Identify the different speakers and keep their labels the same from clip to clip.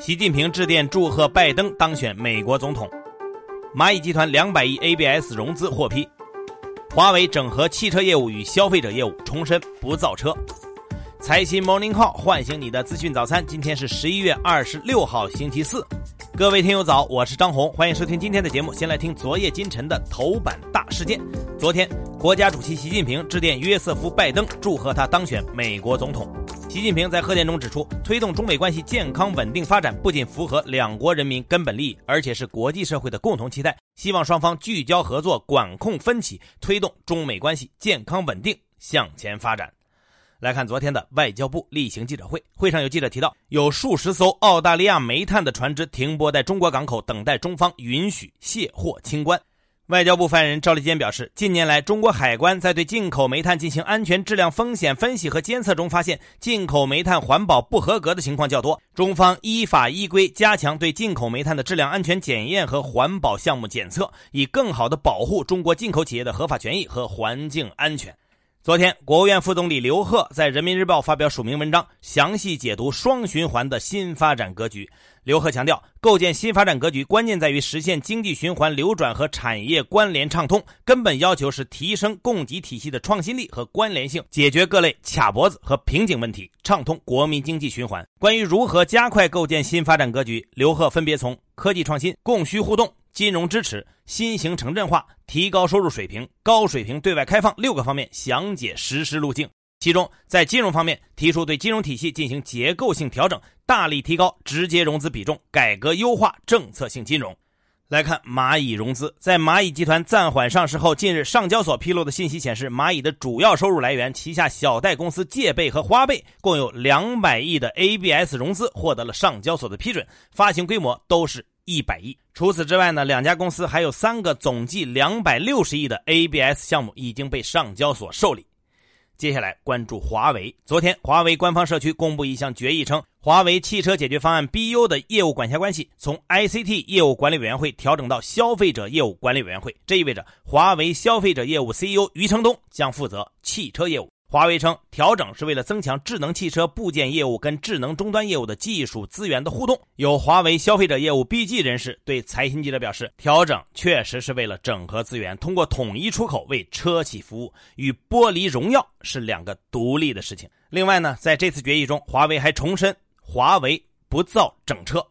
Speaker 1: 习近平致电祝贺拜登当选美国总统。蚂蚁集团两百亿 ABS 融资获批。华为整合汽车业务与消费者业务，重申不造车。财新 Morning Call 唤醒你的资讯早餐。今天是十一月二十六号，星期四。各位听友早，我是张红，欢迎收听今天的节目。先来听昨夜今晨的头版大事件。昨天，国家主席习近平致电约瑟夫·拜登，祝贺他当选美国总统。习近平在贺电中指出，推动中美关系健康稳定发展，不仅符合两国人民根本利益，而且是国际社会的共同期待。希望双方聚焦合作，管控分歧，推动中美关系健康稳定向前发展。来看昨天的外交部例行记者会，会上有记者提到，有数十艘澳大利亚煤炭的船只停泊在中国港口，等待中方允许卸货清关。外交部发言人赵立坚表示，近年来，中国海关在对进口煤炭进行安全质量风险分析和监测中，发现进口煤炭环保不合格的情况较多。中方依法依规加强对进口煤炭的质量安全检验和环保项目检测，以更好地保护中国进口企业的合法权益和环境安全。昨天，国务院副总理刘鹤在人民日报发表署名文章，详细解读双循环的新发展格局。刘鹤强调，构建新发展格局，关键在于实现经济循环流转和产业关联畅通，根本要求是提升供给体系的创新力和关联性，解决各类卡脖子和瓶颈问题，畅通国民经济循环。关于如何加快构建新发展格局，刘鹤分别从科技创新、供需互动。金融支持、新型城镇化、提高收入水平、高水平对外开放六个方面详解实施路径。其中，在金融方面，提出对金融体系进行结构性调整，大力提高直接融资比重，改革优化政策性金融。来看蚂蚁融资，在蚂蚁集团暂缓上市后，近日上交所披露的信息显示，蚂蚁的主要收入来源旗下小贷公司借呗和花呗，共有两百亿的 ABS 融资获得了上交所的批准，发行规模都是。一百亿。除此之外呢，两家公司还有三个总计两百六十亿的 ABS 项目已经被上交所受理。接下来关注华为。昨天，华为官方社区公布一项决议，称华为汽车解决方案 BU 的业务管辖关系从 ICT 业务管理委员会调整到消费者业务管理委员会。这意味着华为消费者业务 CEO 余承东将负责汽车业务。华为称，调整是为了增强智能汽车部件业务跟智能终端业务的技术资源的互动。有华为消费者业务 BG 人士对财新记者表示，调整确实是为了整合资源，通过统一出口为车企服务，与剥离荣耀是两个独立的事情。另外呢，在这次决议中，华为还重申，华为不造整车。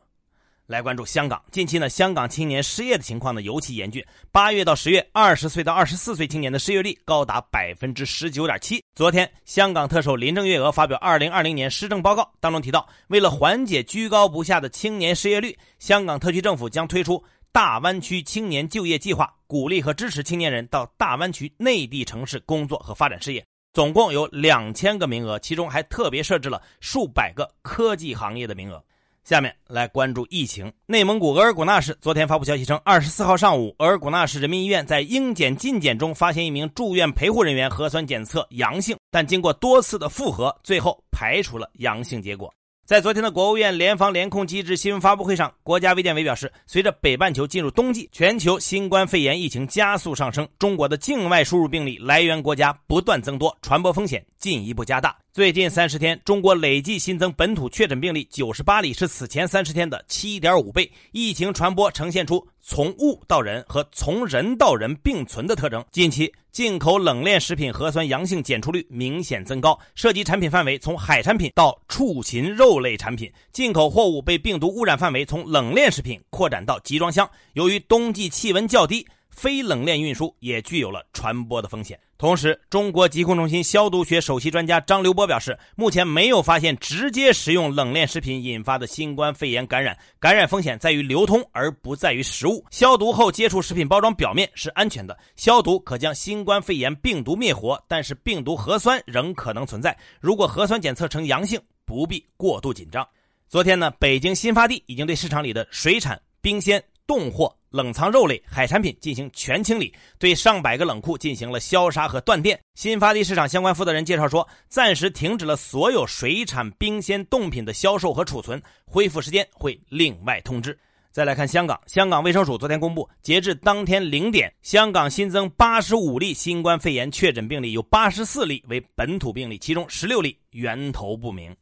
Speaker 1: 来关注香港，近期呢，香港青年失业的情况呢尤其严峻。八月到十月，二十岁到二十四岁青年的失业率高达百分之十九点七。昨天，香港特首林郑月娥发表二零二零年施政报告，当中提到，为了缓解居高不下的青年失业率，香港特区政府将推出大湾区青年就业计划，鼓励和支持青年人到大湾区内地城市工作和发展事业。总共有两千个名额，其中还特别设置了数百个科技行业的名额。下面来关注疫情。内蒙古额尔古纳市昨天发布消息称，二十四号上午，额尔古纳市人民医院在应检尽检中发现一名住院陪护人员核酸检测阳性，但经过多次的复核，最后排除了阳性结果。在昨天的国务院联防联控机制新闻发布会上，国家卫健委表示，随着北半球进入冬季，全球新冠肺炎疫情加速上升，中国的境外输入病例来源国家不断增多，传播风险进一步加大。最近三十天，中国累计新增本土确诊病例九十八例，是此前三十天的七点五倍。疫情传播呈现出从物到人和从人到人并存的特征。近期，进口冷链食品核酸阳性检出率明显增高，涉及产品范围从海产品到畜禽肉类产品。进口货物被病毒污染范围从冷链食品扩展到集装箱。由于冬季气温较低。非冷链运输也具有了传播的风险。同时，中国疾控中心消毒学首席专家张刘波表示，目前没有发现直接食用冷链食品引发的新冠肺炎感染，感染风险在于流通而不在于食物。消毒后接触食品包装表面是安全的，消毒可将新冠肺炎病毒灭活，但是病毒核酸仍可能存在。如果核酸检测呈阳性，不必过度紧张。昨天呢，北京新发地已经对市场里的水产、冰鲜。冻货、冷藏肉类、海产品进行全清理，对上百个冷库进行了消杀和断电。新发地市场相关负责人介绍说，暂时停止了所有水产、冰鲜、冻品的销售和储存，恢复时间会另外通知。再来看香港，香港卫生署昨天公布，截至当天零点，香港新增八十五例新冠肺炎确诊病例，有八十四例为本土病例，其中十六例源头不明。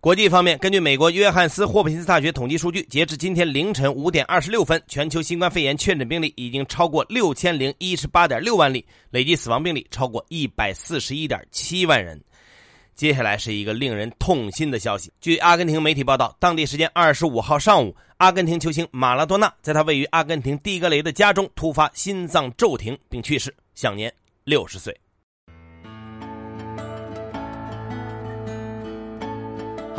Speaker 1: 国际方面，根据美国约翰斯霍普金斯大学统计数据，截至今天凌晨五点二十六分，全球新冠肺炎确诊病例已经超过六千零一十八点六万例，累计死亡病例超过一百四十一点七万人。接下来是一个令人痛心的消息。据阿根廷媒体报道，当地时间二十五号上午，阿根廷球星马拉多纳在他位于阿根廷蒂格雷的家中突发心脏骤停并去世，享年六十岁。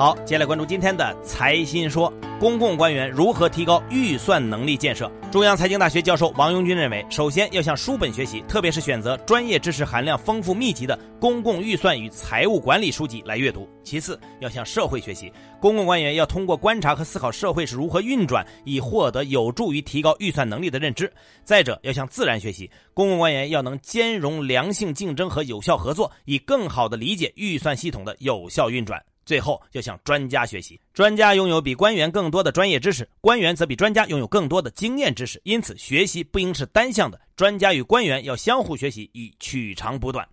Speaker 1: 好，接下来关注今天的财新说：公共官员如何提高预算能力建设？中央财经大学教授王拥军认为，首先要向书本学习，特别是选择专业知识含量丰富密集的公共预算与财务管理书籍来阅读；其次，要向社会学习，公共官员要通过观察和思考社会是如何运转，以获得有助于提高预算能力的认知；再者，要向自然学习，公共官员要能兼容良性竞争和有效合作，以更好地理解预算系统的有效运转。最后要向专家学习，专家拥有比官员更多的专业知识，官员则比专家拥有更多的经验知识。因此，学习不应是单向的，专家与官员要相互学习，以取长补短。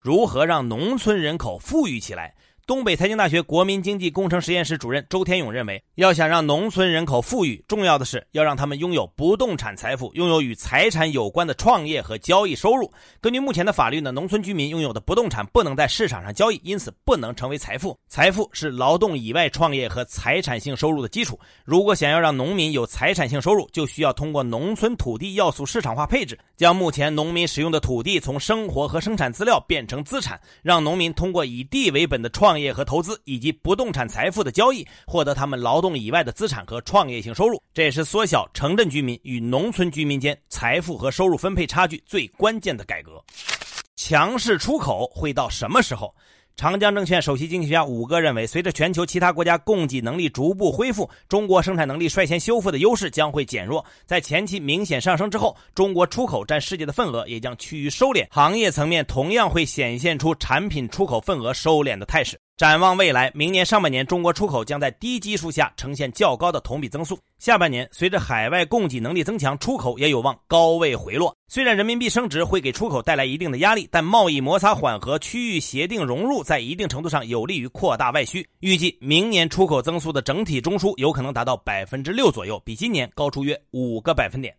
Speaker 1: 如何让农村人口富裕起来？东北财经大学国民经济工程实验室主任周天勇认为，要想让农村人口富裕，重要的是要让他们拥有不动产财富，拥有与财产有关的创业和交易收入。根据目前的法律呢，农村居民拥有的不动产不能在市场上交易，因此不能成为财富。财富是劳动以外创业和财产性收入的基础。如果想要让农民有财产性收入，就需要通过农村土地要素市场化配置，将目前农民使用的土地从生活和生产资料变成资产，让农民通过以地为本的创。创业和投资以及不动产财富的交易，获得他们劳动以外的资产和创业性收入，这也是缩小城镇居民与农村居民间财富和收入分配差距最关键的改革。强势出口会到什么时候？长江证券首席经济学家武哥认为，随着全球其他国家供给能力逐步恢复，中国生产能力率先修复的优势将会减弱。在前期明显上升之后，中国出口占世界的份额也将趋于收敛，行业层面同样会显现出产品出口份额收敛的态势。展望未来，明年上半年中国出口将在低基数下呈现较高的同比增速。下半年，随着海外供给能力增强，出口也有望高位回落。虽然人民币升值会给出口带来一定的压力，但贸易摩擦缓和、区域协定融入在一定程度上有利于扩大外需。预计明年出口增速的整体中枢有可能达到百分之六左右，比今年高出约五个百分点。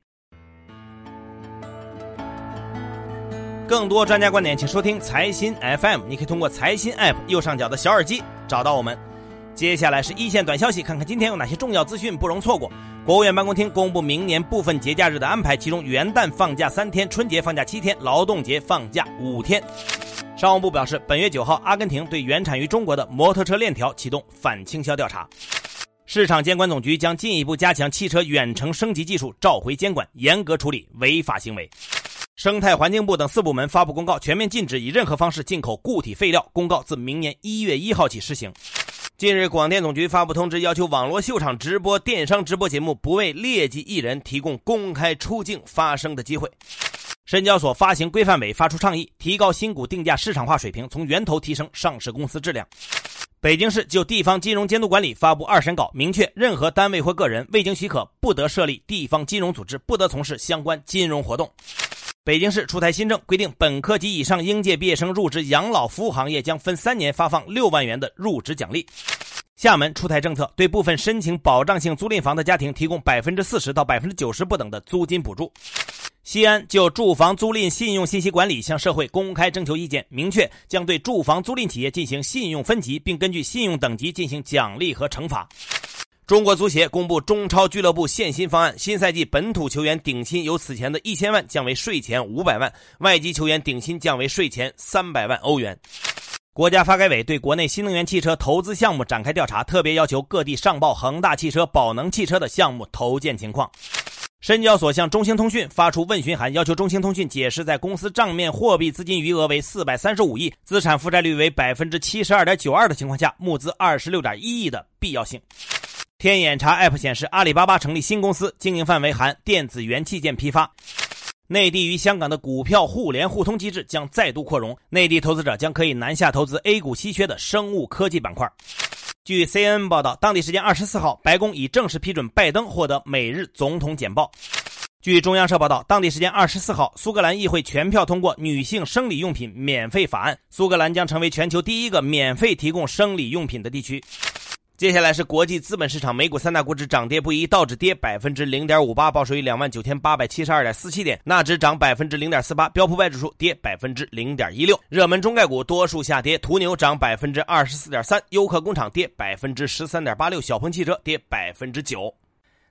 Speaker 1: 更多专家观点，请收听财新 FM。你可以通过财新 App 右上角的小耳机找到我们。接下来是一线短消息，看看今天有哪些重要资讯不容错过。国务院办公厅公布明年部分节假日的安排，其中元旦放假三天，春节放假七天，劳动节放假五天。商务部表示，本月九号，阿根廷对原产于中国的摩托车链条启动反倾销调查。市场监管总局将进一步加强汽车远程升级技术召回监管，严格处理违法行为。生态环境部等四部门发布公告，全面禁止以任何方式进口固体废料。公告自明年一月一号起施行。近日，广电总局发布通知，要求网络秀场直播、电商直播节目不为劣迹艺人提供公开出镜发声的机会。深交所发行规范委发出倡议，提高新股定价市场化水平，从源头提升上市公司质量。北京市就地方金融监督管理发布二审稿，明确任何单位或个人未经许可，不得设立地方金融组织，不得从事相关金融活动。北京市出台新政，规定本科及以上应届毕业生入职养老服务行业将分三年发放六万元的入职奖励。厦门出台政策，对部分申请保障性租赁房的家庭提供百分之四十到百分之九十不等的租金补助。西安就住房租赁信用信息管理向社会公开征求意见，明确将对住房租赁企业进行信用分级，并根据信用等级进行奖励和惩罚。中国足协公布中超俱乐部限薪方案，新赛季本土球员顶薪由此前的一千万降为税前五百万，外籍球员顶薪降为税前三百万欧元。国家发改委对国内新能源汽车投资项目展开调查，特别要求各地上报恒大汽车、宝能汽车的项目投建情况。深交所向中兴通讯发出问询函，要求中兴通讯解释在公司账面货币资金余额为四百三十五亿、资产负债率为百分之七十二点九二的情况下，募资二十六点一亿的必要性。天眼查 App 显示，阿里巴巴成立新公司，经营范围含电子元器件批发。内地与香港的股票互联互通机制将再度扩容，内地投资者将可以南下投资 A 股稀缺的生物科技板块。据 CNN 报道，当地时间二十四号，白宫已正式批准拜登获得每日总统简报。据中央社报道，当地时间二十四号，苏格兰议会全票通过女性生理用品免费法案，苏格兰将成为全球第一个免费提供生理用品的地区。接下来是国际资本市场，美股三大股指涨跌不一，道指跌百分之零点五八，报收于两万九千八百七十二点四七点；纳指涨百分之零点四八，标普百指数跌百分之零点一六。热门中概股多数下跌，途牛涨百分之二十四点三，优客工厂跌百分之十三点八六，小鹏汽车跌百分之九。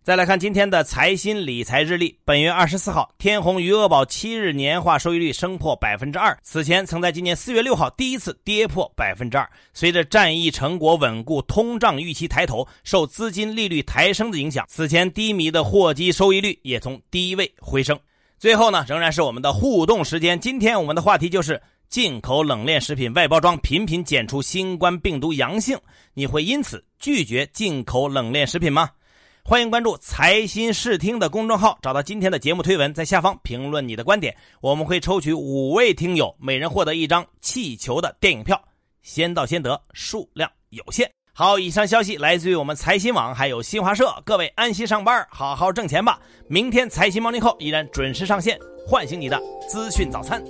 Speaker 1: 再来看今天的财新理财日历。本月二十四号，天弘余额宝七日年化收益率升破百分之二，此前曾在今年四月六号第一次跌破百分之二。随着战役成果稳固，通胀预期抬头，受资金利率抬升的影响，此前低迷的货基收益率也从低位回升。最后呢，仍然是我们的互动时间。今天我们的话题就是进口冷链食品外包装频频检出新冠病毒阳性，你会因此拒绝进口冷链食品吗？欢迎关注财新视听的公众号，找到今天的节目推文，在下方评论你的观点，我们会抽取五位听友，每人获得一张气球的电影票，先到先得，数量有限。好，以上消息来自于我们财新网，还有新华社，各位安心上班，好好挣钱吧。明天财新 Morning Call 依然准时上线，唤醒你的资讯早餐。